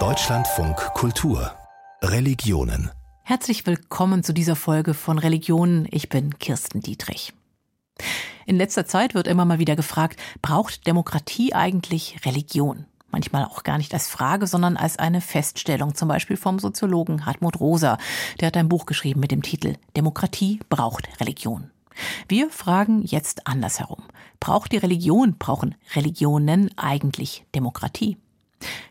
Deutschlandfunk Kultur Religionen Herzlich willkommen zu dieser Folge von Religionen. Ich bin Kirsten Dietrich. In letzter Zeit wird immer mal wieder gefragt, braucht Demokratie eigentlich Religion? Manchmal auch gar nicht als Frage, sondern als eine Feststellung, zum Beispiel vom Soziologen Hartmut Rosa. Der hat ein Buch geschrieben mit dem Titel Demokratie braucht Religion. Wir fragen jetzt andersherum. Braucht die Religion, brauchen Religionen eigentlich Demokratie?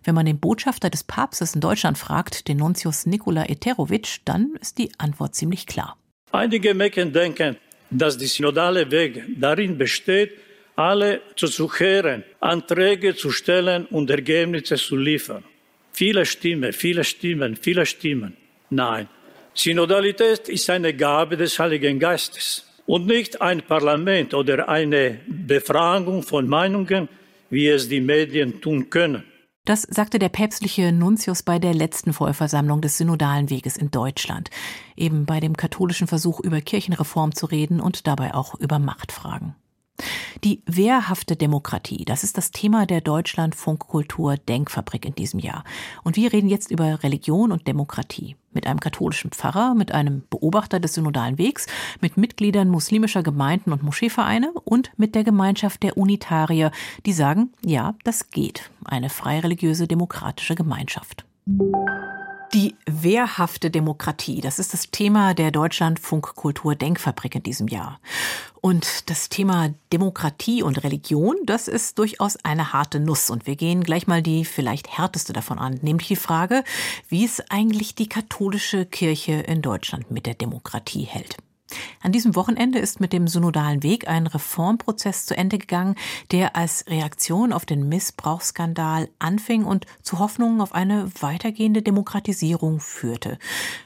Wenn man den Botschafter des Papstes in Deutschland fragt, den Nuntius Nikola Eterovic, dann ist die Antwort ziemlich klar. Einige Mecken denken, dass der synodale Weg darin besteht, alle zu suchen, Anträge zu stellen und Ergebnisse zu liefern. Viele Stimmen, viele Stimmen, viele Stimmen. Nein, Synodalität ist eine Gabe des Heiligen Geistes und nicht ein Parlament oder eine Befragung von Meinungen, wie es die Medien tun können. Das sagte der päpstliche Nuntius bei der letzten Vollversammlung des Synodalen Weges in Deutschland, eben bei dem katholischen Versuch über Kirchenreform zu reden und dabei auch über Machtfragen. Die wehrhafte Demokratie, das ist das Thema der Deutschlandfunkkultur Denkfabrik in diesem Jahr. Und wir reden jetzt über Religion und Demokratie. Mit einem katholischen Pfarrer, mit einem Beobachter des Synodalen Wegs, mit Mitgliedern muslimischer Gemeinden und Moscheevereine und mit der Gemeinschaft der Unitarier, die sagen, ja, das geht. Eine freireligiöse demokratische Gemeinschaft. Die wehrhafte Demokratie, das ist das Thema der Deutschlandfunkkultur Denkfabrik in diesem Jahr. Und das Thema Demokratie und Religion, das ist durchaus eine harte Nuss. Und wir gehen gleich mal die vielleicht härteste davon an, nämlich die Frage, wie es eigentlich die katholische Kirche in Deutschland mit der Demokratie hält. An diesem Wochenende ist mit dem synodalen Weg ein Reformprozess zu Ende gegangen, der als Reaktion auf den Missbrauchsskandal anfing und zu Hoffnungen auf eine weitergehende Demokratisierung führte.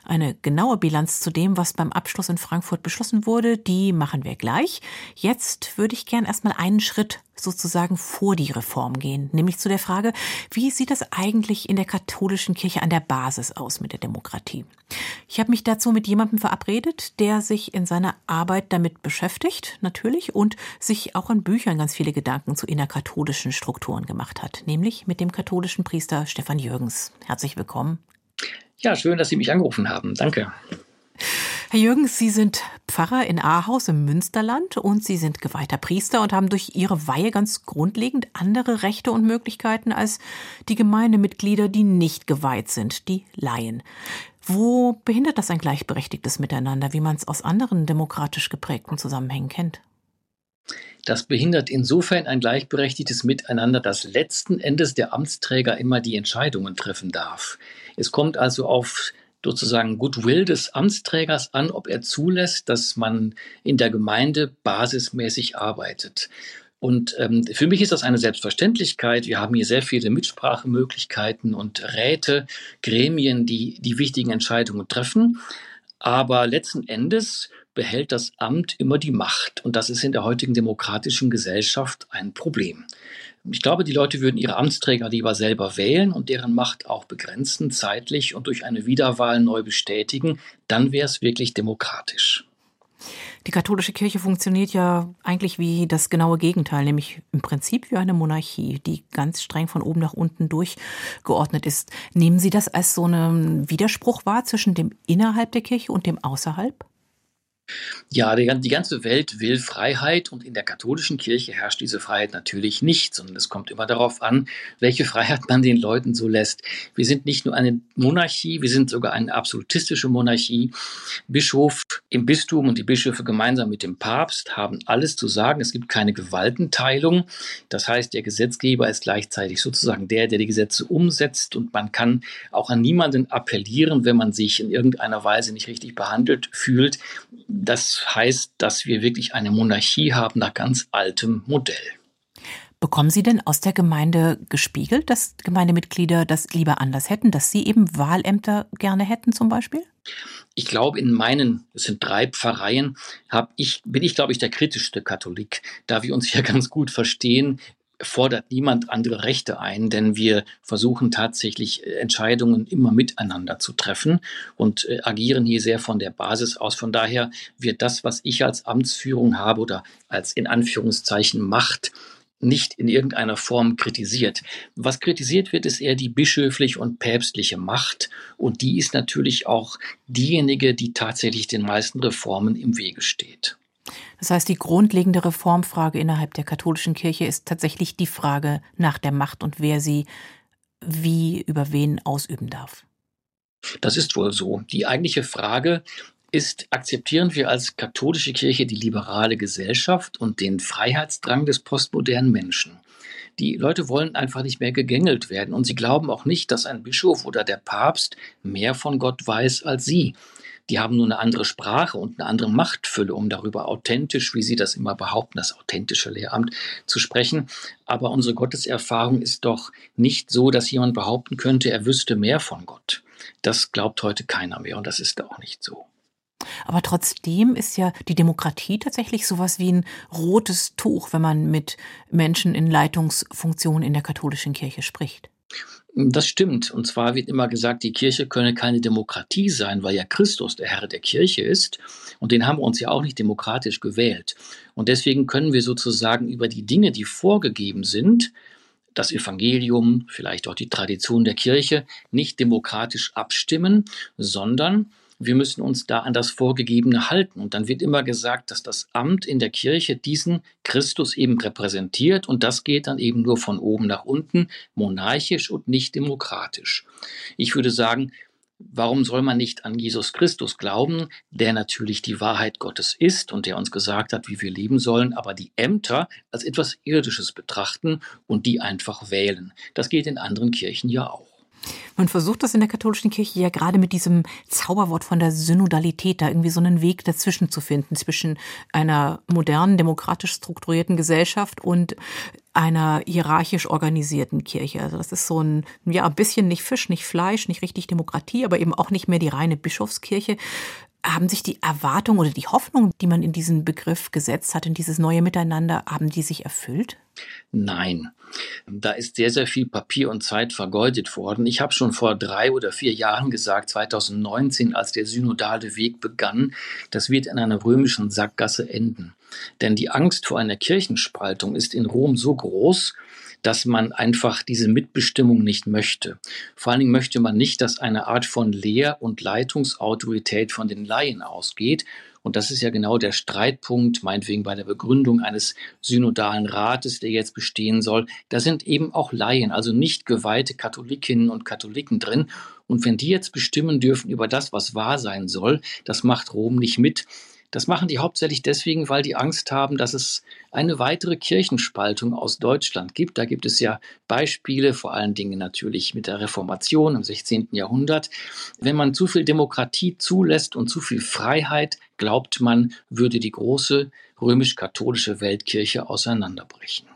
Eine genaue Bilanz zu dem, was beim Abschluss in Frankfurt beschlossen wurde, die machen wir gleich. Jetzt würde ich gern erstmal einen Schritt sozusagen vor die Reform gehen, nämlich zu der Frage, wie sieht das eigentlich in der katholischen Kirche an der Basis aus mit der Demokratie? Ich habe mich dazu mit jemandem verabredet, der sich in seiner Arbeit damit beschäftigt, natürlich, und sich auch in Büchern ganz viele Gedanken zu innerkatholischen Strukturen gemacht hat, nämlich mit dem katholischen Priester Stefan Jürgens. Herzlich willkommen. Ja, schön, dass Sie mich angerufen haben. Danke. Herr Jürgens, Sie sind Pfarrer in Ahaus im Münsterland und Sie sind geweihter Priester und haben durch Ihre Weihe ganz grundlegend andere Rechte und Möglichkeiten als die Gemeindemitglieder, die nicht geweiht sind, die Laien. Wo behindert das ein gleichberechtigtes Miteinander, wie man es aus anderen demokratisch geprägten Zusammenhängen kennt? Das behindert insofern ein gleichberechtigtes Miteinander, dass letzten Endes der Amtsträger immer die Entscheidungen treffen darf. Es kommt also auf sozusagen Goodwill des Amtsträgers an, ob er zulässt, dass man in der Gemeinde basismäßig arbeitet. Und ähm, für mich ist das eine Selbstverständlichkeit. Wir haben hier sehr viele Mitsprachemöglichkeiten und Räte, Gremien, die die wichtigen Entscheidungen treffen. Aber letzten Endes behält das Amt immer die Macht. Und das ist in der heutigen demokratischen Gesellschaft ein Problem. Ich glaube, die Leute würden ihre Amtsträger lieber selber wählen und deren Macht auch begrenzen, zeitlich und durch eine Wiederwahl neu bestätigen. Dann wäre es wirklich demokratisch. Die katholische Kirche funktioniert ja eigentlich wie das genaue Gegenteil, nämlich im Prinzip wie eine Monarchie, die ganz streng von oben nach unten durchgeordnet ist. Nehmen Sie das als so einen Widerspruch wahr zwischen dem innerhalb der Kirche und dem außerhalb? Ja, die, ganze Welt will Freiheit und in der katholischen Kirche herrscht diese Freiheit natürlich nicht, sondern es kommt immer darauf an, welche Freiheit man den Leuten so lässt. Wir sind nicht nur eine Monarchie, wir sind sogar eine absolutistische Monarchie. Bischof im Bistum und die Bischöfe gemeinsam mit dem Papst haben alles zu sagen. Es gibt keine Gewaltenteilung. Das heißt, der Gesetzgeber ist gleichzeitig sozusagen der, der die Gesetze umsetzt und man kann auch an niemanden appellieren, wenn man sich in irgendeiner Weise nicht richtig behandelt fühlt das heißt, dass wir wirklich eine Monarchie haben nach ganz altem Modell. Bekommen Sie denn aus der Gemeinde gespiegelt, dass Gemeindemitglieder das lieber anders hätten, dass Sie eben Wahlämter gerne hätten zum Beispiel? Ich glaube, in meinen, es sind drei Pfarreien, hab ich, bin ich, glaube ich, der kritischste Katholik, da wir uns hier ganz gut verstehen fordert niemand andere Rechte ein, denn wir versuchen tatsächlich äh, Entscheidungen immer miteinander zu treffen und äh, agieren hier sehr von der Basis aus. Von daher wird das, was ich als Amtsführung habe oder als in Anführungszeichen Macht, nicht in irgendeiner Form kritisiert. Was kritisiert wird, ist eher die bischöfliche und päpstliche Macht. Und die ist natürlich auch diejenige, die tatsächlich den meisten Reformen im Wege steht. Das heißt, die grundlegende Reformfrage innerhalb der katholischen Kirche ist tatsächlich die Frage nach der Macht und wer sie wie über wen ausüben darf. Das ist wohl so. Die eigentliche Frage ist, akzeptieren wir als katholische Kirche die liberale Gesellschaft und den Freiheitsdrang des postmodernen Menschen? Die Leute wollen einfach nicht mehr gegängelt werden und sie glauben auch nicht, dass ein Bischof oder der Papst mehr von Gott weiß als sie. Die haben nur eine andere Sprache und eine andere Machtfülle, um darüber authentisch, wie sie das immer behaupten, das authentische Lehramt zu sprechen. Aber unsere Gotteserfahrung ist doch nicht so, dass jemand behaupten könnte, er wüsste mehr von Gott. Das glaubt heute keiner mehr und das ist auch nicht so. Aber trotzdem ist ja die Demokratie tatsächlich sowas wie ein rotes Tuch, wenn man mit Menschen in Leitungsfunktionen in der katholischen Kirche spricht. Das stimmt. Und zwar wird immer gesagt, die Kirche könne keine Demokratie sein, weil ja Christus der Herr der Kirche ist. Und den haben wir uns ja auch nicht demokratisch gewählt. Und deswegen können wir sozusagen über die Dinge, die vorgegeben sind, das Evangelium, vielleicht auch die Tradition der Kirche, nicht demokratisch abstimmen, sondern wir müssen uns da an das Vorgegebene halten. Und dann wird immer gesagt, dass das Amt in der Kirche diesen Christus eben repräsentiert und das geht dann eben nur von oben nach unten, monarchisch und nicht demokratisch. Ich würde sagen, Warum soll man nicht an Jesus Christus glauben, der natürlich die Wahrheit Gottes ist und der uns gesagt hat, wie wir leben sollen, aber die Ämter als etwas Irdisches betrachten und die einfach wählen? Das geht in anderen Kirchen ja auch. Man versucht das in der katholischen Kirche ja gerade mit diesem Zauberwort von der Synodalität, da irgendwie so einen Weg dazwischen zu finden, zwischen einer modernen, demokratisch strukturierten Gesellschaft und einer hierarchisch organisierten Kirche. Also das ist so ein, ja, ein bisschen nicht Fisch, nicht Fleisch, nicht richtig Demokratie, aber eben auch nicht mehr die reine Bischofskirche. Haben sich die Erwartungen oder die Hoffnungen, die man in diesen Begriff gesetzt hat, in dieses neue Miteinander, haben die sich erfüllt? Nein. Da ist sehr, sehr viel Papier und Zeit vergeudet worden. Ich habe schon vor drei oder vier Jahren gesagt, 2019, als der synodale Weg begann, das wird in einer römischen Sackgasse enden. Denn die Angst vor einer Kirchenspaltung ist in Rom so groß, dass man einfach diese Mitbestimmung nicht möchte. Vor allen Dingen möchte man nicht, dass eine Art von Lehr- und Leitungsautorität von den Laien ausgeht. Und das ist ja genau der Streitpunkt, meinetwegen bei der Begründung eines synodalen Rates, der jetzt bestehen soll. Da sind eben auch Laien, also nicht geweihte Katholikinnen und Katholiken drin. Und wenn die jetzt bestimmen dürfen über das, was wahr sein soll, das macht Rom nicht mit. Das machen die hauptsächlich deswegen, weil die Angst haben, dass es eine weitere Kirchenspaltung aus Deutschland gibt. Da gibt es ja Beispiele, vor allen Dingen natürlich mit der Reformation im 16. Jahrhundert. Wenn man zu viel Demokratie zulässt und zu viel Freiheit, glaubt man, würde die große römisch-katholische Weltkirche auseinanderbrechen.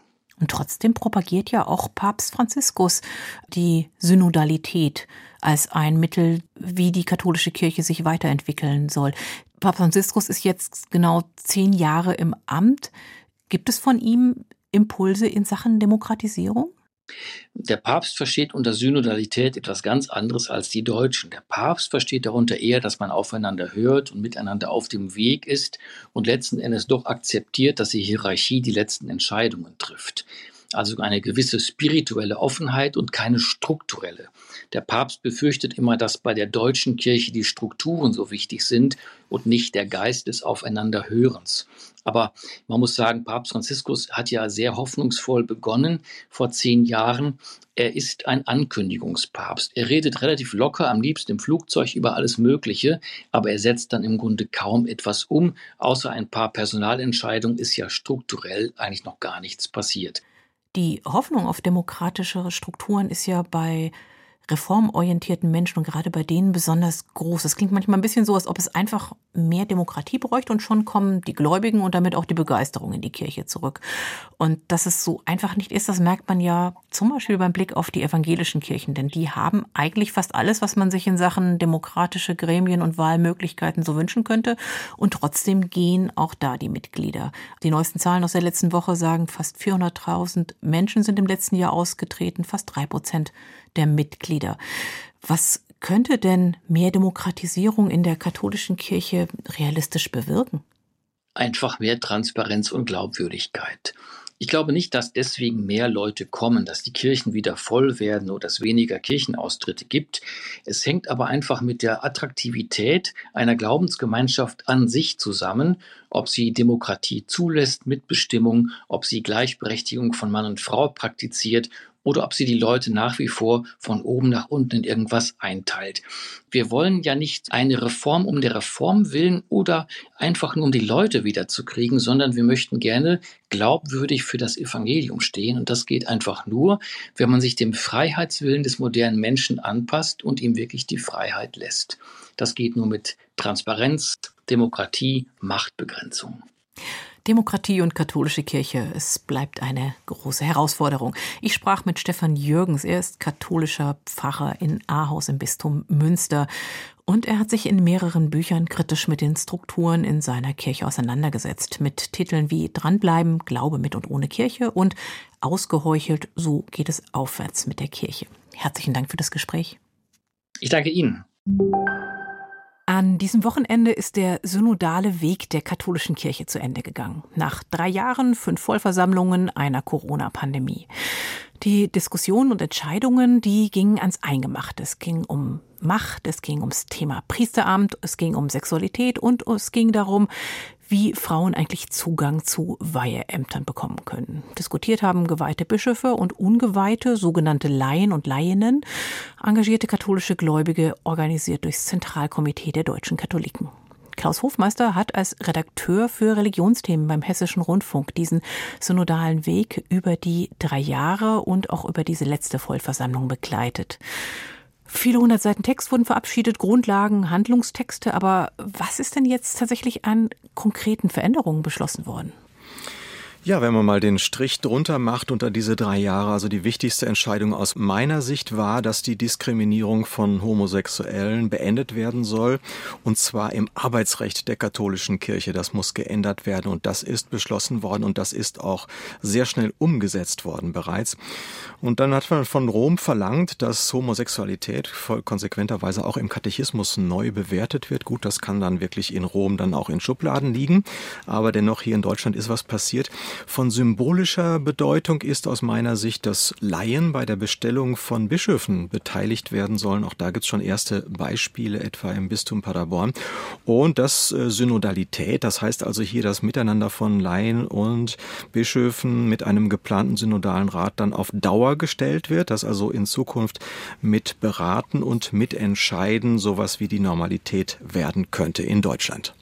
Und trotzdem propagiert ja auch Papst Franziskus die Synodalität als ein Mittel, wie die katholische Kirche sich weiterentwickeln soll. Papst Franziskus ist jetzt genau zehn Jahre im Amt. Gibt es von ihm Impulse in Sachen Demokratisierung? Der Papst versteht unter Synodalität etwas ganz anderes als die Deutschen. Der Papst versteht darunter eher, dass man aufeinander hört und miteinander auf dem Weg ist und letzten Endes doch akzeptiert, dass die Hierarchie die letzten Entscheidungen trifft. Also eine gewisse spirituelle Offenheit und keine strukturelle. Der Papst befürchtet immer, dass bei der deutschen Kirche die Strukturen so wichtig sind und nicht der Geist des Aufeinanderhörens. Aber man muss sagen, Papst Franziskus hat ja sehr hoffnungsvoll begonnen vor zehn Jahren. Er ist ein Ankündigungspapst. Er redet relativ locker, am liebsten im Flugzeug über alles Mögliche, aber er setzt dann im Grunde kaum etwas um. Außer ein paar Personalentscheidungen ist ja strukturell eigentlich noch gar nichts passiert. Die Hoffnung auf demokratischere Strukturen ist ja bei reformorientierten Menschen und gerade bei denen besonders groß. Es klingt manchmal ein bisschen so, als ob es einfach mehr Demokratie bräuchte und schon kommen die Gläubigen und damit auch die Begeisterung in die Kirche zurück. Und dass es so einfach nicht ist, das merkt man ja zum Beispiel beim Blick auf die evangelischen Kirchen, denn die haben eigentlich fast alles, was man sich in Sachen demokratische Gremien und Wahlmöglichkeiten so wünschen könnte. Und trotzdem gehen auch da die Mitglieder. Die neuesten Zahlen aus der letzten Woche sagen, fast 400.000 Menschen sind im letzten Jahr ausgetreten, fast drei Prozent der Mitglieder. Was könnte denn mehr Demokratisierung in der katholischen Kirche realistisch bewirken? Einfach mehr Transparenz und Glaubwürdigkeit. Ich glaube nicht, dass deswegen mehr Leute kommen, dass die Kirchen wieder voll werden oder es weniger Kirchenaustritte gibt. Es hängt aber einfach mit der Attraktivität einer Glaubensgemeinschaft an sich zusammen, ob sie Demokratie zulässt, Mitbestimmung, ob sie Gleichberechtigung von Mann und Frau praktiziert oder ob sie die Leute nach wie vor von oben nach unten in irgendwas einteilt. Wir wollen ja nicht eine Reform um der Reform willen oder einfach nur um die Leute wiederzukriegen, sondern wir möchten gerne glaubwürdig für das Evangelium stehen. Und das geht einfach nur, wenn man sich dem Freiheitswillen des modernen Menschen anpasst und ihm wirklich die Freiheit lässt. Das geht nur mit Transparenz, Demokratie, Machtbegrenzung. Demokratie und katholische Kirche, es bleibt eine große Herausforderung. Ich sprach mit Stefan Jürgens, er ist katholischer Pfarrer in Ahaus im Bistum Münster und er hat sich in mehreren Büchern kritisch mit den Strukturen in seiner Kirche auseinandergesetzt, mit Titeln wie Dranbleiben, Glaube mit und ohne Kirche und Ausgeheuchelt, so geht es aufwärts mit der Kirche. Herzlichen Dank für das Gespräch. Ich danke Ihnen. An diesem Wochenende ist der synodale Weg der katholischen Kirche zu Ende gegangen. Nach drei Jahren, fünf Vollversammlungen, einer Corona-Pandemie. Die Diskussionen und Entscheidungen, die gingen ans Eingemachte. Es ging um Macht, es ging ums Thema Priesteramt, es ging um Sexualität und es ging darum, wie Frauen eigentlich Zugang zu Weiheämtern bekommen können. Diskutiert haben geweihte Bischöfe und ungeweihte, sogenannte Laien und Laienen, engagierte katholische Gläubige, organisiert durchs Zentralkomitee der deutschen Katholiken. Klaus Hofmeister hat als Redakteur für Religionsthemen beim Hessischen Rundfunk diesen synodalen Weg über die drei Jahre und auch über diese letzte Vollversammlung begleitet. Viele hundert Seiten Text wurden verabschiedet, Grundlagen, Handlungstexte. Aber was ist denn jetzt tatsächlich an konkreten Veränderungen beschlossen worden? Ja, wenn man mal den Strich drunter macht unter diese drei Jahre, also die wichtigste Entscheidung aus meiner Sicht war, dass die Diskriminierung von Homosexuellen beendet werden soll, und zwar im Arbeitsrecht der katholischen Kirche. Das muss geändert werden und das ist beschlossen worden und das ist auch sehr schnell umgesetzt worden bereits. Und dann hat man von Rom verlangt, dass Homosexualität konsequenterweise auch im Katechismus neu bewertet wird. Gut, das kann dann wirklich in Rom dann auch in Schubladen liegen, aber dennoch hier in Deutschland ist was passiert. Von symbolischer Bedeutung ist aus meiner Sicht, dass Laien bei der Bestellung von Bischöfen beteiligt werden sollen. Auch da gibt es schon erste Beispiele, etwa im Bistum Paderborn. Und das äh, Synodalität, das heißt also hier das Miteinander von Laien und Bischöfen mit einem geplanten synodalen Rat dann auf Dauer gestellt wird, dass also in Zukunft mit beraten und mitentscheiden sowas wie die Normalität werden könnte in Deutschland.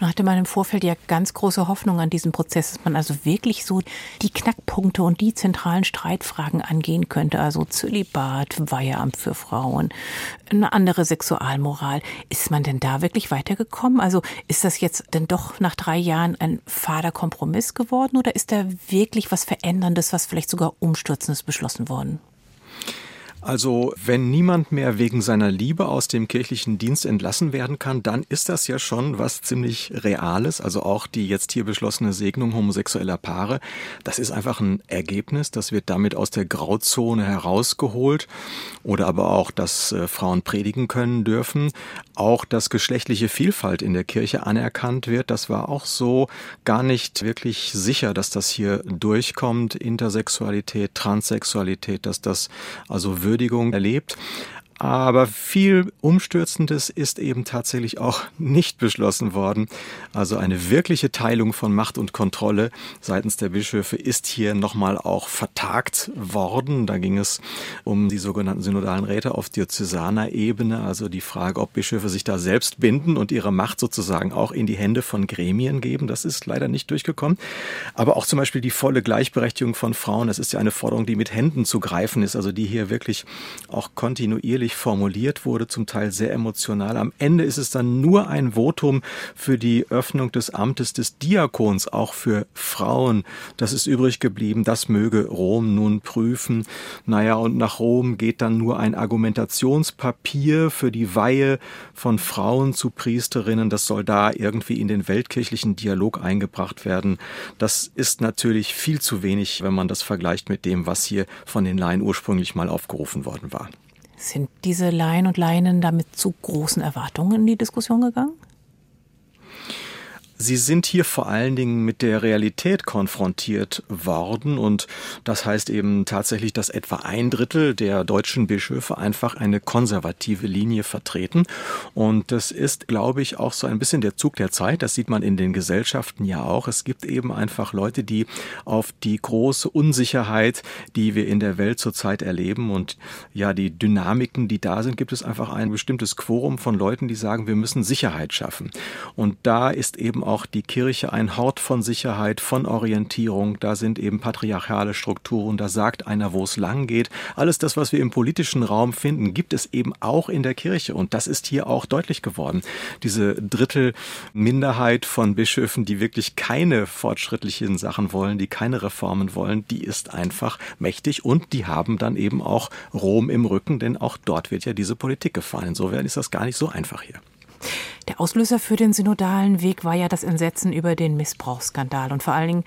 Nun hatte man im Vorfeld ja ganz große Hoffnung an diesen Prozess, dass man also wirklich so die Knackpunkte und die zentralen Streitfragen angehen könnte, also Zölibat, Weiheamt für Frauen, eine andere Sexualmoral. Ist man denn da wirklich weitergekommen? Also ist das jetzt denn doch nach drei Jahren ein fader Kompromiss geworden oder ist da wirklich was Veränderndes, was vielleicht sogar Umstürzendes beschlossen worden? Also wenn niemand mehr wegen seiner Liebe aus dem kirchlichen Dienst entlassen werden kann, dann ist das ja schon was ziemlich Reales. Also auch die jetzt hier beschlossene Segnung homosexueller Paare, das ist einfach ein Ergebnis. Das wird damit aus der Grauzone herausgeholt. Oder aber auch, dass äh, Frauen predigen können dürfen. Auch, dass geschlechtliche Vielfalt in der Kirche anerkannt wird. Das war auch so gar nicht wirklich sicher, dass das hier durchkommt. Intersexualität, Transsexualität, dass das also Würdigung erlebt. Aber viel Umstürzendes ist eben tatsächlich auch nicht beschlossen worden. Also eine wirkliche Teilung von Macht und Kontrolle seitens der Bischöfe ist hier nochmal auch vertagt worden. Da ging es um die sogenannten synodalen Räte auf diözesaner Ebene, also die Frage, ob Bischöfe sich da selbst binden und ihre Macht sozusagen auch in die Hände von Gremien geben. Das ist leider nicht durchgekommen. Aber auch zum Beispiel die volle Gleichberechtigung von Frauen, das ist ja eine Forderung, die mit Händen zu greifen ist, also die hier wirklich auch kontinuierlich ausführlich formuliert wurde, zum Teil sehr emotional. Am Ende ist es dann nur ein Votum für die Öffnung des Amtes des Diakons, auch für Frauen. Das ist übrig geblieben. Das möge Rom nun prüfen. Naja, und nach Rom geht dann nur ein Argumentationspapier für die Weihe von Frauen zu Priesterinnen. Das soll da irgendwie in den weltkirchlichen Dialog eingebracht werden. Das ist natürlich viel zu wenig, wenn man das vergleicht mit dem, was hier von den Laien ursprünglich mal aufgerufen worden war. Sind diese Laien und Leinen damit zu großen Erwartungen in die Diskussion gegangen? Sie sind hier vor allen Dingen mit der Realität konfrontiert worden und das heißt eben tatsächlich, dass etwa ein Drittel der deutschen Bischöfe einfach eine konservative Linie vertreten und das ist, glaube ich, auch so ein bisschen der Zug der Zeit. Das sieht man in den Gesellschaften ja auch. Es gibt eben einfach Leute, die auf die große Unsicherheit, die wir in der Welt zurzeit erleben und ja, die Dynamiken, die da sind, gibt es einfach ein bestimmtes Quorum von Leuten, die sagen, wir müssen Sicherheit schaffen. Und da ist eben auch die Kirche ein Hort von Sicherheit, von Orientierung. Da sind eben patriarchale Strukturen. Da sagt einer, wo es lang geht. Alles das, was wir im politischen Raum finden, gibt es eben auch in der Kirche. Und das ist hier auch deutlich geworden. Diese Drittelminderheit von Bischöfen, die wirklich keine fortschrittlichen Sachen wollen, die keine Reformen wollen, die ist einfach mächtig und die haben dann eben auch Rom im Rücken, denn auch dort wird ja diese Politik gefahren. Insofern ist das gar nicht so einfach hier. Der Auslöser für den synodalen Weg war ja das Entsetzen über den Missbrauchsskandal und vor allen Dingen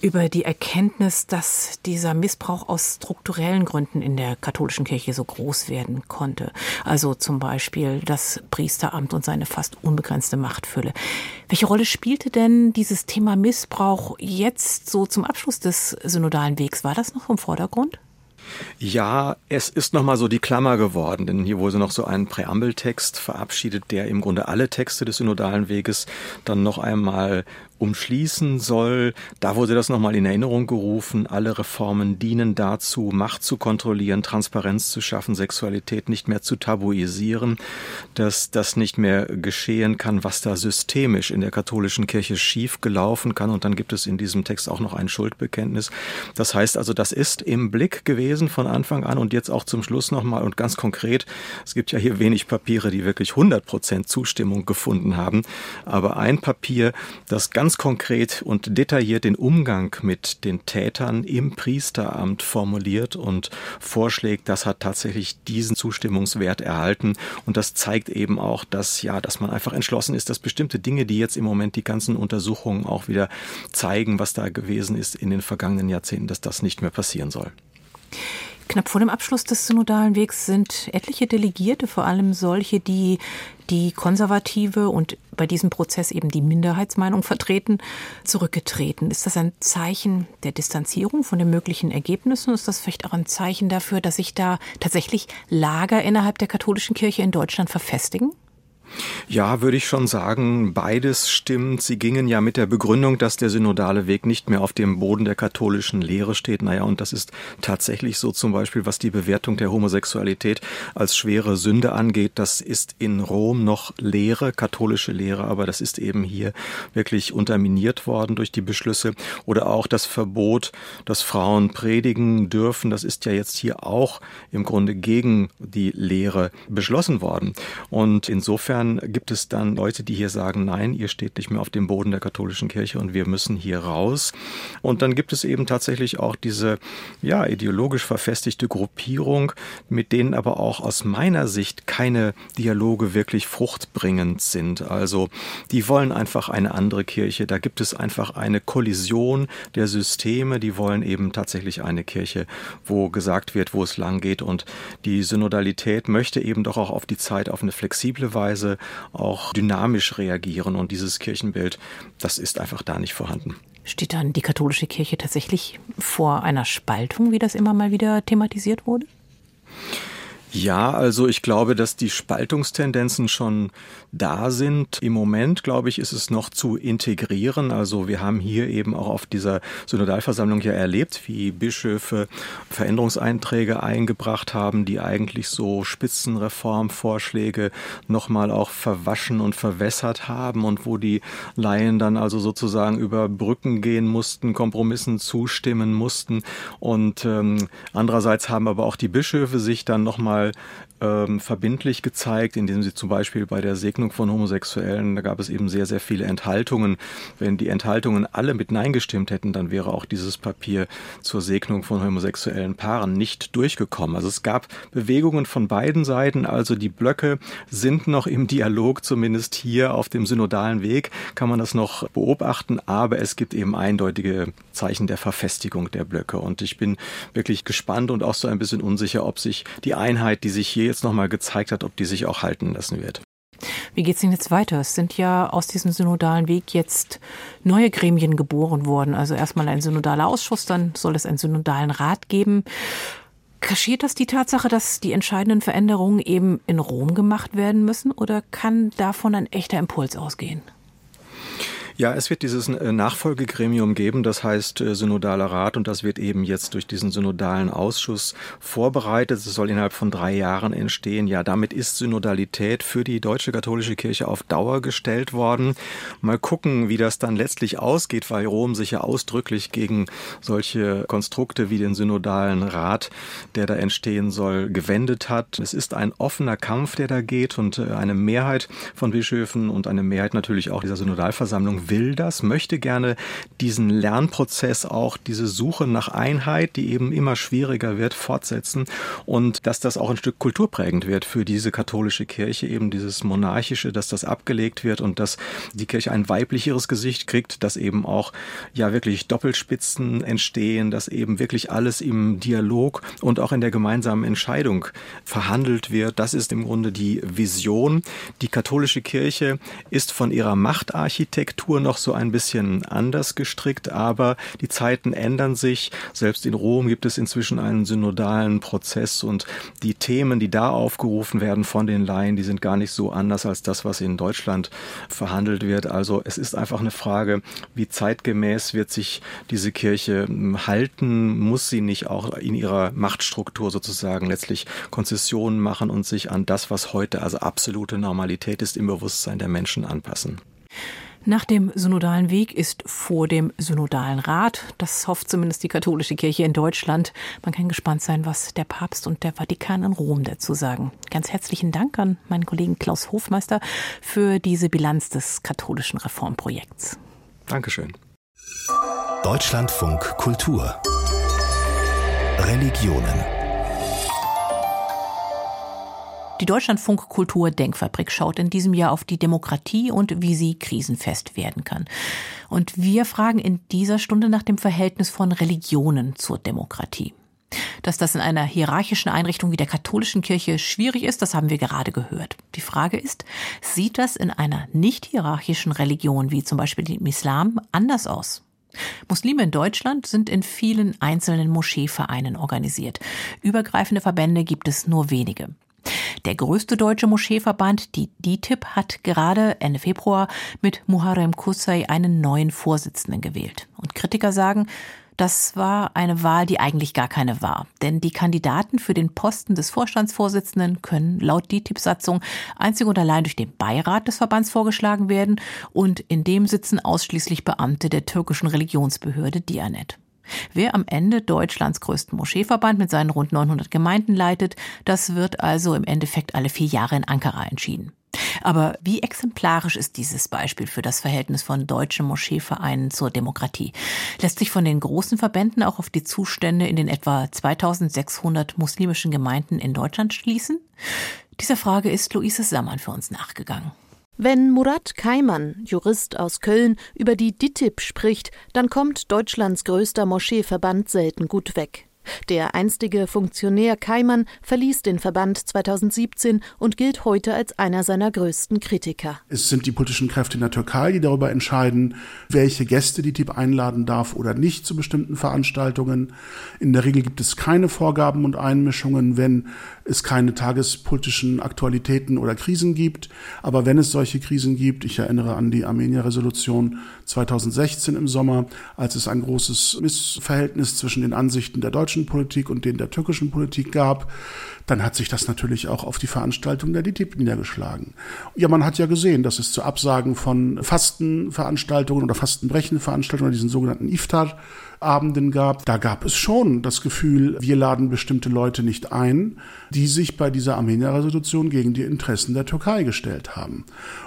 über die Erkenntnis, dass dieser Missbrauch aus strukturellen Gründen in der katholischen Kirche so groß werden konnte. Also zum Beispiel das Priesteramt und seine fast unbegrenzte Machtfülle. Welche Rolle spielte denn dieses Thema Missbrauch jetzt so zum Abschluss des synodalen Wegs? War das noch im Vordergrund? Ja, es ist nochmal so die Klammer geworden, denn hier wurde noch so ein Präambeltext verabschiedet, der im Grunde alle Texte des synodalen Weges dann noch einmal umschließen soll. Da wurde das nochmal in Erinnerung gerufen. Alle Reformen dienen dazu, Macht zu kontrollieren, Transparenz zu schaffen, Sexualität nicht mehr zu tabuisieren, dass das nicht mehr geschehen kann, was da systemisch in der katholischen Kirche schief gelaufen kann. Und dann gibt es in diesem Text auch noch ein Schuldbekenntnis. Das heißt also, das ist im Blick gewesen von Anfang an und jetzt auch zum Schluss nochmal und ganz konkret. Es gibt ja hier wenig Papiere, die wirklich 100 Prozent Zustimmung gefunden haben. Aber ein Papier, das ganz ganz konkret und detailliert den Umgang mit den Tätern im Priesteramt formuliert und vorschlägt, das hat tatsächlich diesen Zustimmungswert erhalten und das zeigt eben auch, dass ja, dass man einfach entschlossen ist, dass bestimmte Dinge, die jetzt im Moment die ganzen Untersuchungen auch wieder zeigen, was da gewesen ist in den vergangenen Jahrzehnten, dass das nicht mehr passieren soll. Knapp vor dem Abschluss des synodalen Wegs sind etliche Delegierte, vor allem solche, die die konservative und bei diesem Prozess eben die Minderheitsmeinung vertreten, zurückgetreten. Ist das ein Zeichen der Distanzierung von den möglichen Ergebnissen? Ist das vielleicht auch ein Zeichen dafür, dass sich da tatsächlich Lager innerhalb der katholischen Kirche in Deutschland verfestigen? Ja, würde ich schon sagen, beides stimmt. Sie gingen ja mit der Begründung, dass der synodale Weg nicht mehr auf dem Boden der katholischen Lehre steht. Naja, und das ist tatsächlich so zum Beispiel, was die Bewertung der Homosexualität als schwere Sünde angeht. Das ist in Rom noch Lehre, katholische Lehre, aber das ist eben hier wirklich unterminiert worden durch die Beschlüsse. Oder auch das Verbot, dass Frauen predigen dürfen. Das ist ja jetzt hier auch im Grunde gegen die Lehre beschlossen worden. Und insofern Insofern gibt es dann Leute, die hier sagen, nein, ihr steht nicht mehr auf dem Boden der katholischen Kirche und wir müssen hier raus. Und dann gibt es eben tatsächlich auch diese, ja, ideologisch verfestigte Gruppierung, mit denen aber auch aus meiner Sicht keine Dialoge wirklich fruchtbringend sind. Also, die wollen einfach eine andere Kirche. Da gibt es einfach eine Kollision der Systeme. Die wollen eben tatsächlich eine Kirche, wo gesagt wird, wo es lang geht. Und die Synodalität möchte eben doch auch auf die Zeit auf eine flexible Weise Weise auch dynamisch reagieren. Und dieses Kirchenbild, das ist einfach da nicht vorhanden. Steht dann die katholische Kirche tatsächlich vor einer Spaltung, wie das immer mal wieder thematisiert wurde? Ja, also ich glaube, dass die Spaltungstendenzen schon da sind. Im Moment, glaube ich, ist es noch zu integrieren. Also wir haben hier eben auch auf dieser Synodalversammlung ja erlebt, wie Bischöfe Veränderungseinträge eingebracht haben, die eigentlich so Spitzenreformvorschläge nochmal auch verwaschen und verwässert haben und wo die Laien dann also sozusagen über Brücken gehen mussten, Kompromissen zustimmen mussten. Und ähm, andererseits haben aber auch die Bischöfe sich dann nochmal Fall ähm, verbindlich gezeigt, indem sie zum Beispiel bei der Segnung von Homosexuellen, da gab es eben sehr, sehr viele Enthaltungen. Wenn die Enthaltungen alle mit Nein gestimmt hätten, dann wäre auch dieses Papier zur Segnung von homosexuellen Paaren nicht durchgekommen. Also es gab Bewegungen von beiden Seiten, also die Blöcke sind noch im Dialog, zumindest hier auf dem synodalen Weg kann man das noch beobachten, aber es gibt eben eindeutige Zeichen der Verfestigung der Blöcke und ich bin wirklich gespannt und auch so ein bisschen unsicher, ob sich die Einheit, die sich hier jetzt nochmal gezeigt hat, ob die sich auch halten lassen wird. Wie geht es denn jetzt weiter? Es sind ja aus diesem synodalen Weg jetzt neue Gremien geboren worden. Also erstmal ein synodaler Ausschuss, dann soll es einen synodalen Rat geben. Kaschiert das die Tatsache, dass die entscheidenden Veränderungen eben in Rom gemacht werden müssen oder kann davon ein echter Impuls ausgehen? Ja, es wird dieses äh, Nachfolgegremium geben, das heißt äh, Synodaler Rat und das wird eben jetzt durch diesen Synodalen Ausschuss vorbereitet. Es soll innerhalb von drei Jahren entstehen. Ja, damit ist Synodalität für die deutsche katholische Kirche auf Dauer gestellt worden. Mal gucken, wie das dann letztlich ausgeht, weil Rom sich ja ausdrücklich gegen solche Konstrukte wie den Synodalen Rat, der da entstehen soll, gewendet hat. Es ist ein offener Kampf, der da geht und äh, eine Mehrheit von Bischöfen und eine Mehrheit natürlich auch dieser Synodalversammlung will das, möchte gerne diesen Lernprozess auch, diese Suche nach Einheit, die eben immer schwieriger wird, fortsetzen und dass das auch ein Stück kulturprägend wird für diese katholische Kirche, eben dieses monarchische, dass das abgelegt wird und dass die Kirche ein weiblicheres Gesicht kriegt, dass eben auch ja wirklich Doppelspitzen entstehen, dass eben wirklich alles im Dialog und auch in der gemeinsamen Entscheidung verhandelt wird. Das ist im Grunde die Vision. Die katholische Kirche ist von ihrer Machtarchitektur Struktur noch so ein bisschen anders gestrickt, aber die Zeiten ändern sich. Selbst in Rom gibt es inzwischen einen synodalen Prozess und die Themen, die da aufgerufen werden von den Laien, die sind gar nicht so anders als das, was in Deutschland verhandelt wird. Also es ist einfach eine Frage, wie zeitgemäß wird sich diese Kirche hm, halten? Muss sie nicht auch in ihrer Machtstruktur sozusagen letztlich Konzessionen machen und sich an das, was heute also absolute Normalität ist, im Bewusstsein der Menschen anpassen? Nach dem synodalen Weg ist vor dem synodalen Rat. Das hofft zumindest die katholische Kirche in Deutschland. Man kann gespannt sein, was der Papst und der Vatikan in Rom dazu sagen. Ganz herzlichen Dank an meinen Kollegen Klaus Hofmeister für diese Bilanz des katholischen Reformprojekts. Dankeschön. Deutschlandfunk Kultur Religionen die Deutschlandfunk Kultur Denkfabrik schaut in diesem Jahr auf die Demokratie und wie sie krisenfest werden kann. Und wir fragen in dieser Stunde nach dem Verhältnis von Religionen zur Demokratie. Dass das in einer hierarchischen Einrichtung wie der katholischen Kirche schwierig ist, das haben wir gerade gehört. Die Frage ist, sieht das in einer nicht hierarchischen Religion wie zum Beispiel dem Islam anders aus? Muslime in Deutschland sind in vielen einzelnen Moscheevereinen organisiert. Übergreifende Verbände gibt es nur wenige. Der größte deutsche Moscheeverband, die DITIB, hat gerade Ende Februar mit Muharrem Kusai einen neuen Vorsitzenden gewählt. Und Kritiker sagen, das war eine Wahl, die eigentlich gar keine war. Denn die Kandidaten für den Posten des Vorstandsvorsitzenden können laut DITIB-Satzung einzig und allein durch den Beirat des Verbands vorgeschlagen werden und in dem sitzen ausschließlich Beamte der türkischen Religionsbehörde Dianet. Wer am Ende Deutschlands größten Moscheeverband mit seinen rund 900 Gemeinden leitet, das wird also im Endeffekt alle vier Jahre in Ankara entschieden. Aber wie exemplarisch ist dieses Beispiel für das Verhältnis von deutschen Moscheevereinen zur Demokratie? Lässt sich von den großen Verbänden auch auf die Zustände in den etwa 2600 muslimischen Gemeinden in Deutschland schließen? Dieser Frage ist Luise Sammann für uns nachgegangen. Wenn Murat Kaiman, Jurist aus Köln, über die DITIB spricht, dann kommt Deutschlands größter Moscheeverband selten gut weg. Der einstige Funktionär Keimann verließ den Verband 2017 und gilt heute als einer seiner größten Kritiker. Es sind die politischen Kräfte in der Türkei, die darüber entscheiden, welche Gäste die TIP einladen darf oder nicht zu bestimmten Veranstaltungen. In der Regel gibt es keine Vorgaben und Einmischungen, wenn es keine tagespolitischen Aktualitäten oder Krisen gibt. Aber wenn es solche Krisen gibt, ich erinnere an die Armenier-Resolution 2016 im Sommer, als es ein großes Missverhältnis zwischen den Ansichten der deutschen Politik und den der türkischen Politik gab, dann hat sich das natürlich auch auf die Veranstaltung der DITIB niedergeschlagen. Ja, man hat ja gesehen, dass es zu Absagen von Fastenveranstaltungen oder Fastenbrechenveranstaltungen, diesen sogenannten Iftar, Abenden gab, da gab es schon das Gefühl, wir laden bestimmte Leute nicht ein, die sich bei dieser Armenier-Resolution gegen die Interessen der Türkei gestellt haben.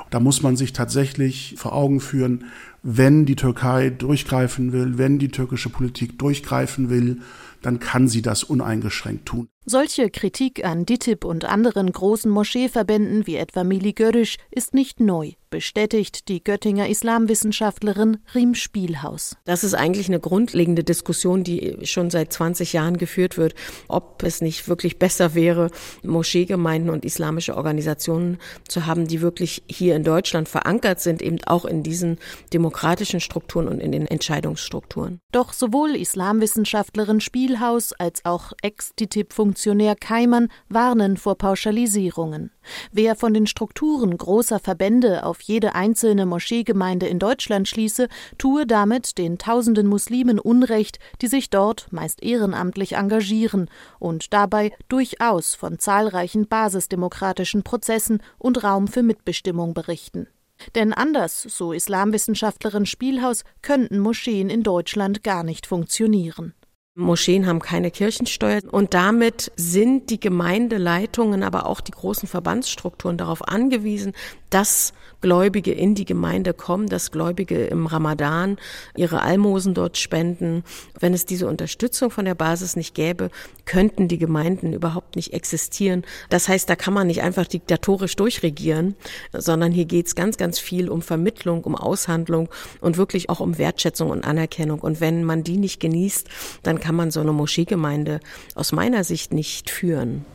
Da muss man sich tatsächlich vor Augen führen, wenn die Türkei durchgreifen will, wenn die türkische Politik durchgreifen will, dann kann sie das uneingeschränkt tun. Solche Kritik an DITIB und anderen großen Moscheeverbänden wie etwa Mili Görrisch ist nicht neu bestätigt die Göttinger Islamwissenschaftlerin Riem Spielhaus. Das ist eigentlich eine grundlegende Diskussion, die schon seit 20 Jahren geführt wird, ob es nicht wirklich besser wäre, Moscheegemeinden und islamische Organisationen zu haben, die wirklich hier in Deutschland verankert sind, eben auch in diesen demokratischen Strukturen und in den Entscheidungsstrukturen. Doch sowohl Islamwissenschaftlerin Spielhaus als auch Ex-DITIB-Funktionär Keimann warnen vor Pauschalisierungen. Wer von den Strukturen großer Verbände auf jede einzelne Moscheegemeinde in Deutschland schließe, tue damit den tausenden Muslimen Unrecht, die sich dort meist ehrenamtlich engagieren und dabei durchaus von zahlreichen basisdemokratischen Prozessen und Raum für Mitbestimmung berichten. Denn anders, so Islamwissenschaftlerin Spielhaus, könnten Moscheen in Deutschland gar nicht funktionieren. Moscheen haben keine Kirchensteuer. Und damit sind die Gemeindeleitungen, aber auch die großen Verbandsstrukturen darauf angewiesen, dass Gläubige in die Gemeinde kommen, dass Gläubige im Ramadan ihre Almosen dort spenden. Wenn es diese Unterstützung von der Basis nicht gäbe, könnten die Gemeinden überhaupt nicht existieren. Das heißt, da kann man nicht einfach diktatorisch durchregieren, sondern hier geht es ganz, ganz viel um Vermittlung, um Aushandlung und wirklich auch um Wertschätzung und Anerkennung. Und wenn man die nicht genießt, dann kann man so eine Moscheegemeinde aus meiner Sicht nicht führen.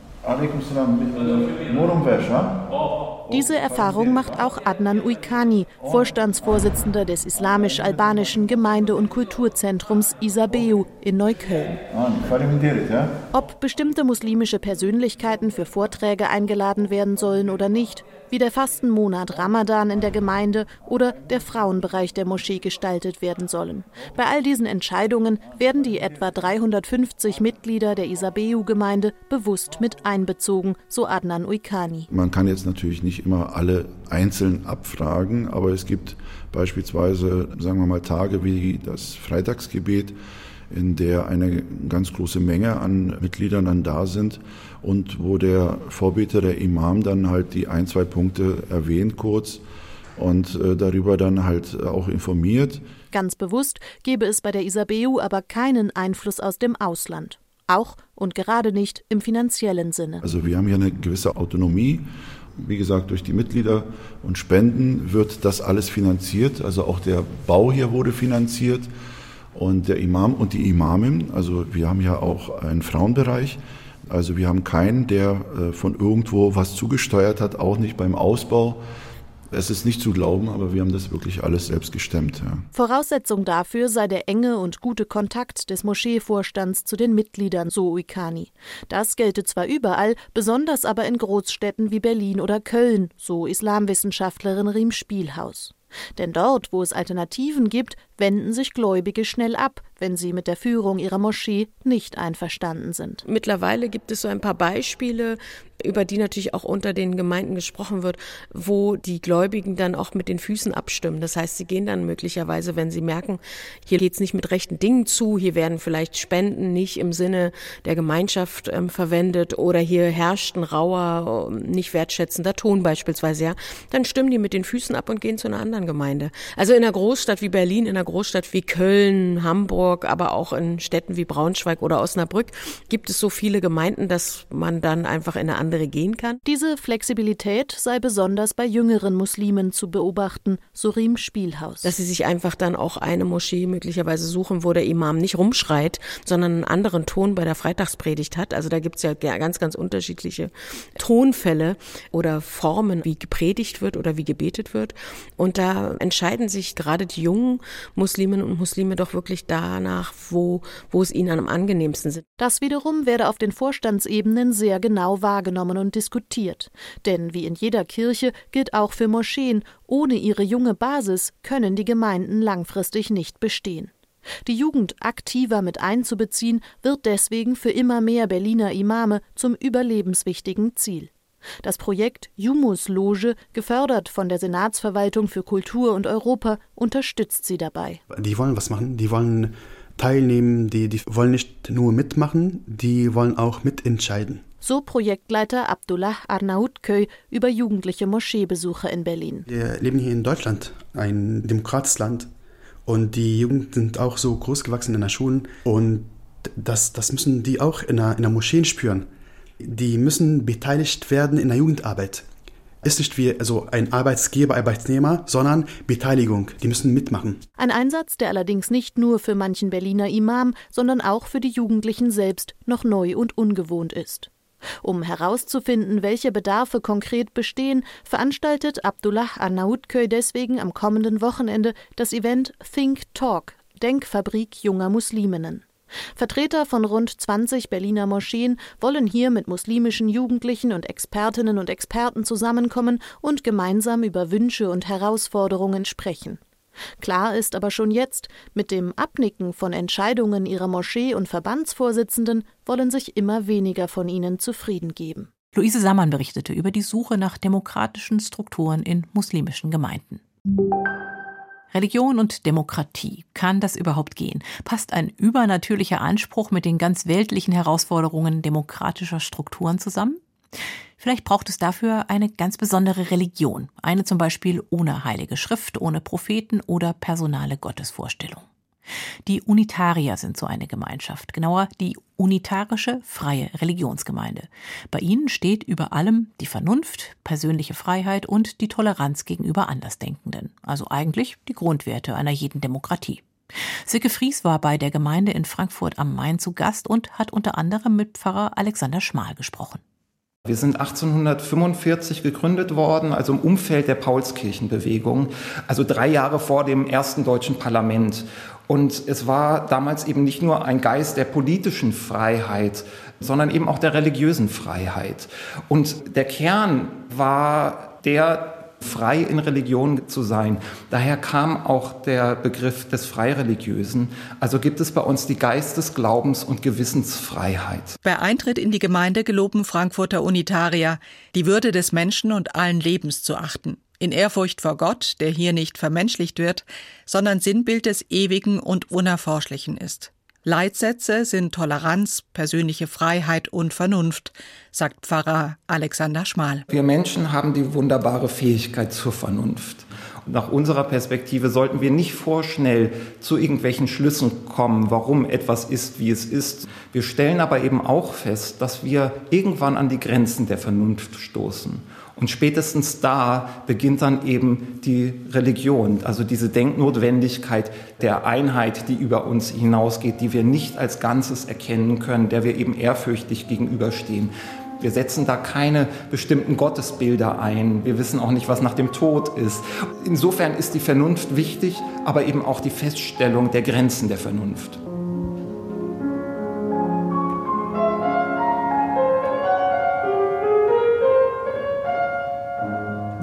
Diese Erfahrung macht auch Adnan Uikani, Vorstandsvorsitzender des islamisch-albanischen Gemeinde- und Kulturzentrums Isabeu in Neukölln. Ob bestimmte muslimische Persönlichkeiten für Vorträge eingeladen werden sollen oder nicht, wie der Fastenmonat Ramadan in der Gemeinde oder der Frauenbereich der Moschee gestaltet werden sollen. Bei all diesen Entscheidungen werden die etwa 350 Mitglieder der Isabeu-Gemeinde bewusst mit einbezogen, so Adnan Uikani. Man kann jetzt natürlich nicht immer alle einzeln abfragen, aber es gibt beispielsweise, sagen wir mal, Tage wie das Freitagsgebet, in der eine ganz große Menge an Mitgliedern dann da sind und wo der Vorbeter, der Imam, dann halt die ein, zwei Punkte erwähnt kurz und äh, darüber dann halt auch informiert. Ganz bewusst gebe es bei der Isabeu aber keinen Einfluss aus dem Ausland. Auch und gerade nicht im finanziellen Sinne. Also wir haben hier eine gewisse Autonomie. Wie gesagt, durch die Mitglieder und Spenden wird das alles finanziert. Also auch der Bau hier wurde finanziert und der Imam und die Imamin. Also wir haben ja auch einen Frauenbereich. Also wir haben keinen, der äh, von irgendwo was zugesteuert hat, auch nicht beim Ausbau. Es ist nicht zu glauben, aber wir haben das wirklich alles selbst gestemmt. Ja. Voraussetzung dafür sei der enge und gute Kontakt des Moscheevorstands zu den Mitgliedern, so Uikani. Das gelte zwar überall, besonders aber in Großstädten wie Berlin oder Köln, so Islamwissenschaftlerin Riem Spielhaus. Denn dort, wo es Alternativen gibt, wenden sich Gläubige schnell ab, wenn sie mit der Führung ihrer Moschee nicht einverstanden sind. Mittlerweile gibt es so ein paar Beispiele, über die natürlich auch unter den Gemeinden gesprochen wird, wo die Gläubigen dann auch mit den Füßen abstimmen. Das heißt, sie gehen dann möglicherweise, wenn sie merken, hier geht es nicht mit rechten Dingen zu, hier werden vielleicht Spenden nicht im Sinne der Gemeinschaft ähm, verwendet oder hier herrscht ein rauer, ähm, nicht wertschätzender Ton beispielsweise, ja, dann stimmen die mit den Füßen ab und gehen zu einer anderen Gemeinde. Also in einer Großstadt wie Berlin, in einer Großstadt wie Köln, Hamburg, aber auch in Städten wie Braunschweig oder Osnabrück gibt es so viele Gemeinden, dass man dann einfach in eine andere gehen kann. Diese Flexibilität sei besonders bei jüngeren Muslimen zu beobachten, so Riem Spielhaus. Dass sie sich einfach dann auch eine Moschee möglicherweise suchen, wo der Imam nicht rumschreit, sondern einen anderen Ton bei der Freitagspredigt hat. Also da gibt es ja ganz, ganz unterschiedliche Tonfälle oder Formen, wie gepredigt wird oder wie gebetet wird. Und da entscheiden sich gerade die jungen Musliminnen und Muslime doch wirklich danach, wo, wo es ihnen am angenehmsten ist. Das wiederum werde auf den Vorstandsebenen sehr genau wahrgenommen und diskutiert. Denn wie in jeder Kirche gilt auch für Moscheen, ohne ihre junge Basis können die Gemeinden langfristig nicht bestehen. Die Jugend aktiver mit einzubeziehen, wird deswegen für immer mehr Berliner Imame zum überlebenswichtigen Ziel. Das Projekt Jumus Loge, gefördert von der Senatsverwaltung für Kultur und Europa, unterstützt sie dabei. Die wollen was machen, die wollen teilnehmen, die, die wollen nicht nur mitmachen, die wollen auch mitentscheiden. So Projektleiter Abdullah Arnautköy über jugendliche Moscheebesucher in Berlin. Wir leben hier in Deutschland, ein demokratisches Land. Und die Jugend sind auch so groß gewachsen in der Schulen. Und das, das müssen die auch in der, in der Moscheen spüren die müssen beteiligt werden in der Jugendarbeit. Ist nicht wie also ein Arbeitsgeber, Arbeitnehmer, sondern Beteiligung. Die müssen mitmachen. Ein Einsatz, der allerdings nicht nur für manchen Berliner Imam, sondern auch für die Jugendlichen selbst noch neu und ungewohnt ist. Um herauszufinden, welche Bedarfe konkret bestehen, veranstaltet Abdullah Arnautköy deswegen am kommenden Wochenende das Event Think Talk Denkfabrik junger Musliminnen. Vertreter von rund 20 Berliner Moscheen wollen hier mit muslimischen Jugendlichen und Expertinnen und Experten zusammenkommen und gemeinsam über Wünsche und Herausforderungen sprechen. Klar ist aber schon jetzt, mit dem Abnicken von Entscheidungen ihrer Moschee und Verbandsvorsitzenden wollen sich immer weniger von ihnen zufrieden geben. Luise Sammann berichtete über die Suche nach demokratischen Strukturen in muslimischen Gemeinden. Religion und Demokratie. Kann das überhaupt gehen? Passt ein übernatürlicher Anspruch mit den ganz weltlichen Herausforderungen demokratischer Strukturen zusammen? Vielleicht braucht es dafür eine ganz besondere Religion, eine zum Beispiel ohne heilige Schrift, ohne Propheten oder personale Gottesvorstellung. Die Unitarier sind so eine Gemeinschaft, genauer die unitarische freie Religionsgemeinde. Bei ihnen steht über allem die Vernunft, persönliche Freiheit und die Toleranz gegenüber Andersdenkenden, also eigentlich die Grundwerte einer jeden Demokratie. Silke Fries war bei der Gemeinde in Frankfurt am Main zu Gast und hat unter anderem mit Pfarrer Alexander Schmal gesprochen. Wir sind 1845 gegründet worden, also im Umfeld der Paulskirchenbewegung, also drei Jahre vor dem ersten deutschen Parlament. Und es war damals eben nicht nur ein Geist der politischen Freiheit, sondern eben auch der religiösen Freiheit. Und der Kern war der frei in Religion zu sein. Daher kam auch der Begriff des Freireligiösen. Also gibt es bei uns die Geistes-, Glaubens- und Gewissensfreiheit. Bei Eintritt in die Gemeinde geloben Frankfurter Unitarier, die Würde des Menschen und allen Lebens zu achten. In Ehrfurcht vor Gott, der hier nicht vermenschlicht wird, sondern Sinnbild des Ewigen und Unerforschlichen ist. Leitsätze sind Toleranz, persönliche Freiheit und Vernunft, sagt Pfarrer Alexander Schmal. Wir Menschen haben die wunderbare Fähigkeit zur Vernunft. Nach unserer Perspektive sollten wir nicht vorschnell zu irgendwelchen Schlüssen kommen, warum etwas ist, wie es ist. Wir stellen aber eben auch fest, dass wir irgendwann an die Grenzen der Vernunft stoßen. Und spätestens da beginnt dann eben die Religion, also diese Denknotwendigkeit der Einheit, die über uns hinausgeht, die wir nicht als Ganzes erkennen können, der wir eben ehrfürchtig gegenüberstehen. Wir setzen da keine bestimmten Gottesbilder ein. Wir wissen auch nicht, was nach dem Tod ist. Insofern ist die Vernunft wichtig, aber eben auch die Feststellung der Grenzen der Vernunft.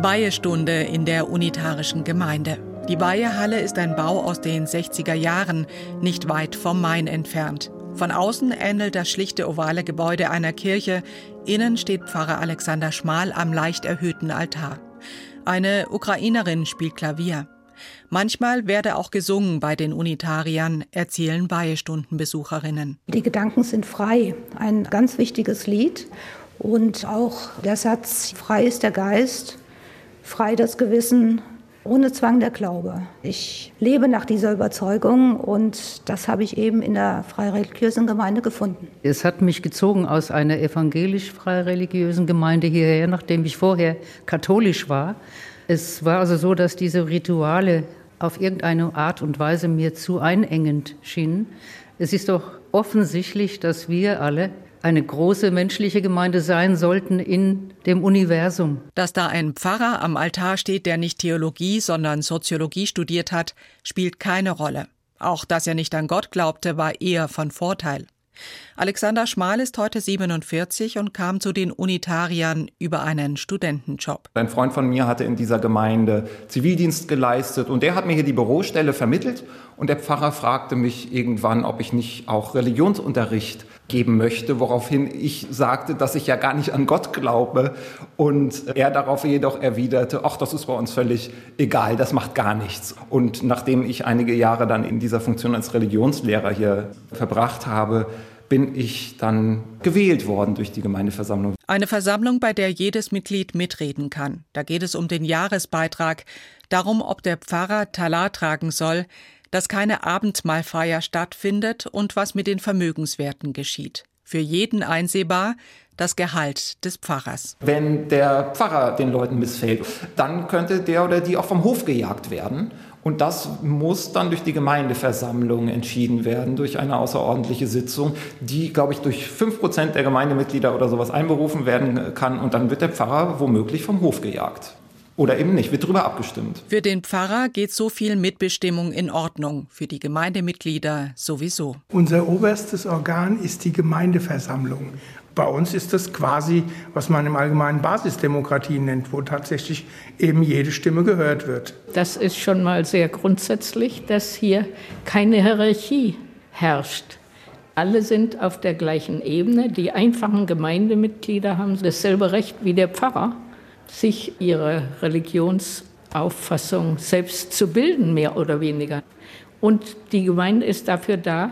Weihestunde in der unitarischen Gemeinde. Die Weihehalle ist ein Bau aus den 60er Jahren, nicht weit vom Main entfernt. Von außen ähnelt das schlichte ovale Gebäude einer Kirche, innen steht Pfarrer Alexander Schmal am leicht erhöhten Altar. Eine Ukrainerin spielt Klavier. Manchmal werde auch gesungen bei den Unitariern, erzählen Weihestundenbesucherinnen. Die Gedanken sind frei, ein ganz wichtiges Lied. Und auch der Satz, frei ist der Geist, frei das Gewissen, ohne Zwang der Glaube. Ich lebe nach dieser Überzeugung und das habe ich eben in der freireligiösen Gemeinde gefunden. Es hat mich gezogen aus einer evangelisch-freireligiösen Gemeinde hierher, nachdem ich vorher katholisch war. Es war also so, dass diese Rituale auf irgendeine Art und Weise mir zu einengend schienen. Es ist doch offensichtlich, dass wir alle eine große menschliche Gemeinde sein sollten in dem Universum. Dass da ein Pfarrer am Altar steht, der nicht Theologie, sondern Soziologie studiert hat, spielt keine Rolle. Auch dass er nicht an Gott glaubte, war eher von Vorteil. Alexander Schmal ist heute 47 und kam zu den Unitariern über einen Studentenjob. Ein Freund von mir hatte in dieser Gemeinde Zivildienst geleistet und der hat mir hier die Bürostelle vermittelt und der Pfarrer fragte mich irgendwann, ob ich nicht auch Religionsunterricht geben möchte, woraufhin ich sagte, dass ich ja gar nicht an Gott glaube und er darauf jedoch erwiderte, ach, das ist bei uns völlig egal, das macht gar nichts. Und nachdem ich einige Jahre dann in dieser Funktion als Religionslehrer hier verbracht habe, bin ich dann gewählt worden durch die Gemeindeversammlung. Eine Versammlung, bei der jedes Mitglied mitreden kann. Da geht es um den Jahresbeitrag, darum, ob der Pfarrer Talar tragen soll, dass keine Abendmahlfeier stattfindet und was mit den Vermögenswerten geschieht. Für jeden einsehbar, das Gehalt des Pfarrers. Wenn der Pfarrer den Leuten missfällt, dann könnte der oder die auch vom Hof gejagt werden. Und das muss dann durch die Gemeindeversammlung entschieden werden, durch eine außerordentliche Sitzung, die, glaube ich, durch fünf Prozent der Gemeindemitglieder oder sowas einberufen werden kann. Und dann wird der Pfarrer womöglich vom Hof gejagt. Oder eben nicht, wird darüber abgestimmt. Für den Pfarrer geht so viel Mitbestimmung in Ordnung, für die Gemeindemitglieder sowieso. Unser oberstes Organ ist die Gemeindeversammlung. Bei uns ist das quasi, was man im Allgemeinen Basisdemokratie nennt, wo tatsächlich eben jede Stimme gehört wird. Das ist schon mal sehr grundsätzlich, dass hier keine Hierarchie herrscht. Alle sind auf der gleichen Ebene. Die einfachen Gemeindemitglieder haben dasselbe Recht wie der Pfarrer, sich ihre Religionsauffassung selbst zu bilden, mehr oder weniger. Und die Gemeinde ist dafür da,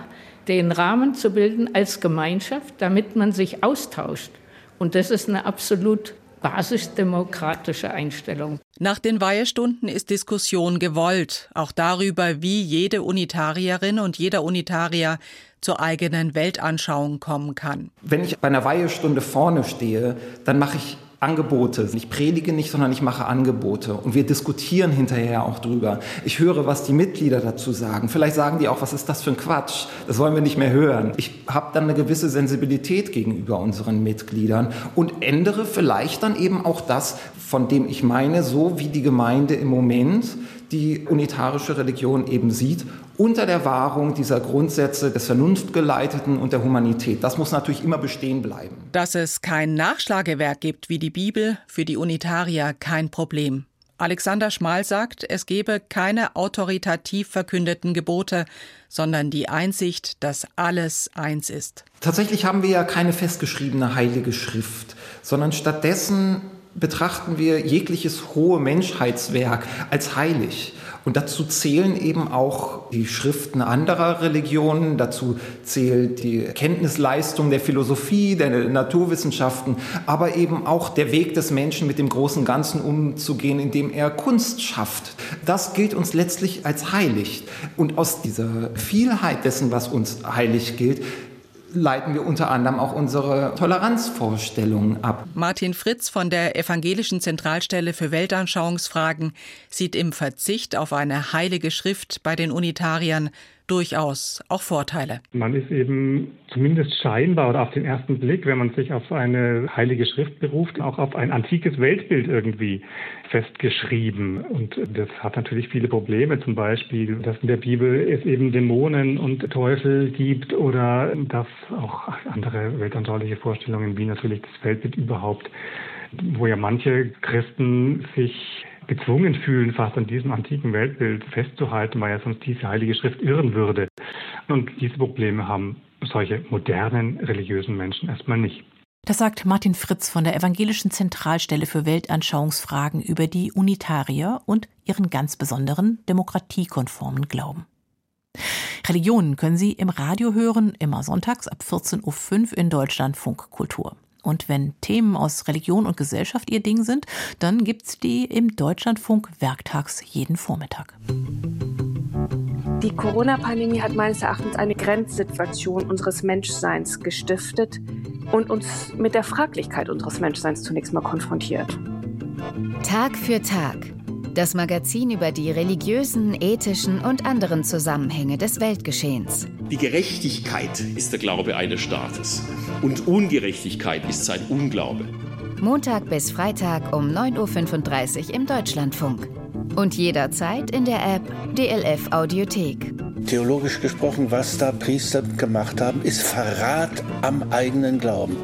den Rahmen zu bilden als Gemeinschaft, damit man sich austauscht. Und das ist eine absolut basisdemokratische Einstellung. Nach den Weihestunden ist Diskussion gewollt, auch darüber, wie jede Unitarierin und jeder Unitarier zur eigenen Weltanschauung kommen kann. Wenn ich bei einer Weihestunde vorne stehe, dann mache ich Angebote. Ich predige nicht, sondern ich mache Angebote. Und wir diskutieren hinterher auch drüber. Ich höre, was die Mitglieder dazu sagen. Vielleicht sagen die auch, was ist das für ein Quatsch? Das wollen wir nicht mehr hören. Ich habe dann eine gewisse Sensibilität gegenüber unseren Mitgliedern und ändere vielleicht dann eben auch das, von dem ich meine, so wie die Gemeinde im Moment die unitarische Religion eben sieht, unter der Wahrung dieser Grundsätze des Vernunftgeleiteten und der Humanität. Das muss natürlich immer bestehen bleiben. Dass es kein Nachschlagewerk gibt wie die Bibel, für die Unitarier kein Problem. Alexander Schmal sagt, es gebe keine autoritativ verkündeten Gebote, sondern die Einsicht, dass alles eins ist. Tatsächlich haben wir ja keine festgeschriebene heilige Schrift, sondern stattdessen betrachten wir jegliches hohe Menschheitswerk als heilig. Und dazu zählen eben auch die Schriften anderer Religionen, dazu zählt die Kenntnisleistung der Philosophie, der Naturwissenschaften, aber eben auch der Weg des Menschen mit dem großen Ganzen umzugehen, indem er Kunst schafft. Das gilt uns letztlich als heilig. Und aus dieser Vielheit dessen, was uns heilig gilt, leiten wir unter anderem auch unsere Toleranzvorstellungen ab. Martin Fritz von der Evangelischen Zentralstelle für Weltanschauungsfragen sieht im Verzicht auf eine heilige Schrift bei den Unitariern durchaus auch Vorteile. Man ist eben zumindest scheinbar oder auf den ersten Blick, wenn man sich auf eine heilige Schrift beruft, auch auf ein antikes Weltbild irgendwie festgeschrieben. Und das hat natürlich viele Probleme, zum Beispiel, dass in der Bibel es eben Dämonen und Teufel gibt oder dass auch andere weltanschauliche Vorstellungen, wie natürlich das Weltbild überhaupt, wo ja manche Christen sich gezwungen fühlen, fast an diesem antiken Weltbild festzuhalten, weil ja sonst diese Heilige Schrift irren würde. Und diese Probleme haben solche modernen religiösen Menschen erstmal nicht. Das sagt Martin Fritz von der Evangelischen Zentralstelle für Weltanschauungsfragen über die Unitarier und ihren ganz besonderen demokratiekonformen Glauben. Religionen können Sie im Radio hören, immer sonntags ab 14.05 Uhr in Deutschlandfunk Kultur. Und wenn Themen aus Religion und Gesellschaft Ihr Ding sind, dann gibt's die im Deutschlandfunk werktags jeden Vormittag. Die Corona-Pandemie hat meines Erachtens eine Grenzsituation unseres Menschseins gestiftet und uns mit der Fraglichkeit unseres Menschseins zunächst mal konfrontiert. Tag für Tag. Das Magazin über die religiösen, ethischen und anderen Zusammenhänge des Weltgeschehens. Die Gerechtigkeit ist der Glaube eines Staates und Ungerechtigkeit ist sein Unglaube. Montag bis Freitag um 9.35 Uhr im Deutschlandfunk. Und jederzeit in der App DLF Audiothek. Theologisch gesprochen, was da Priester gemacht haben, ist Verrat am eigenen Glauben.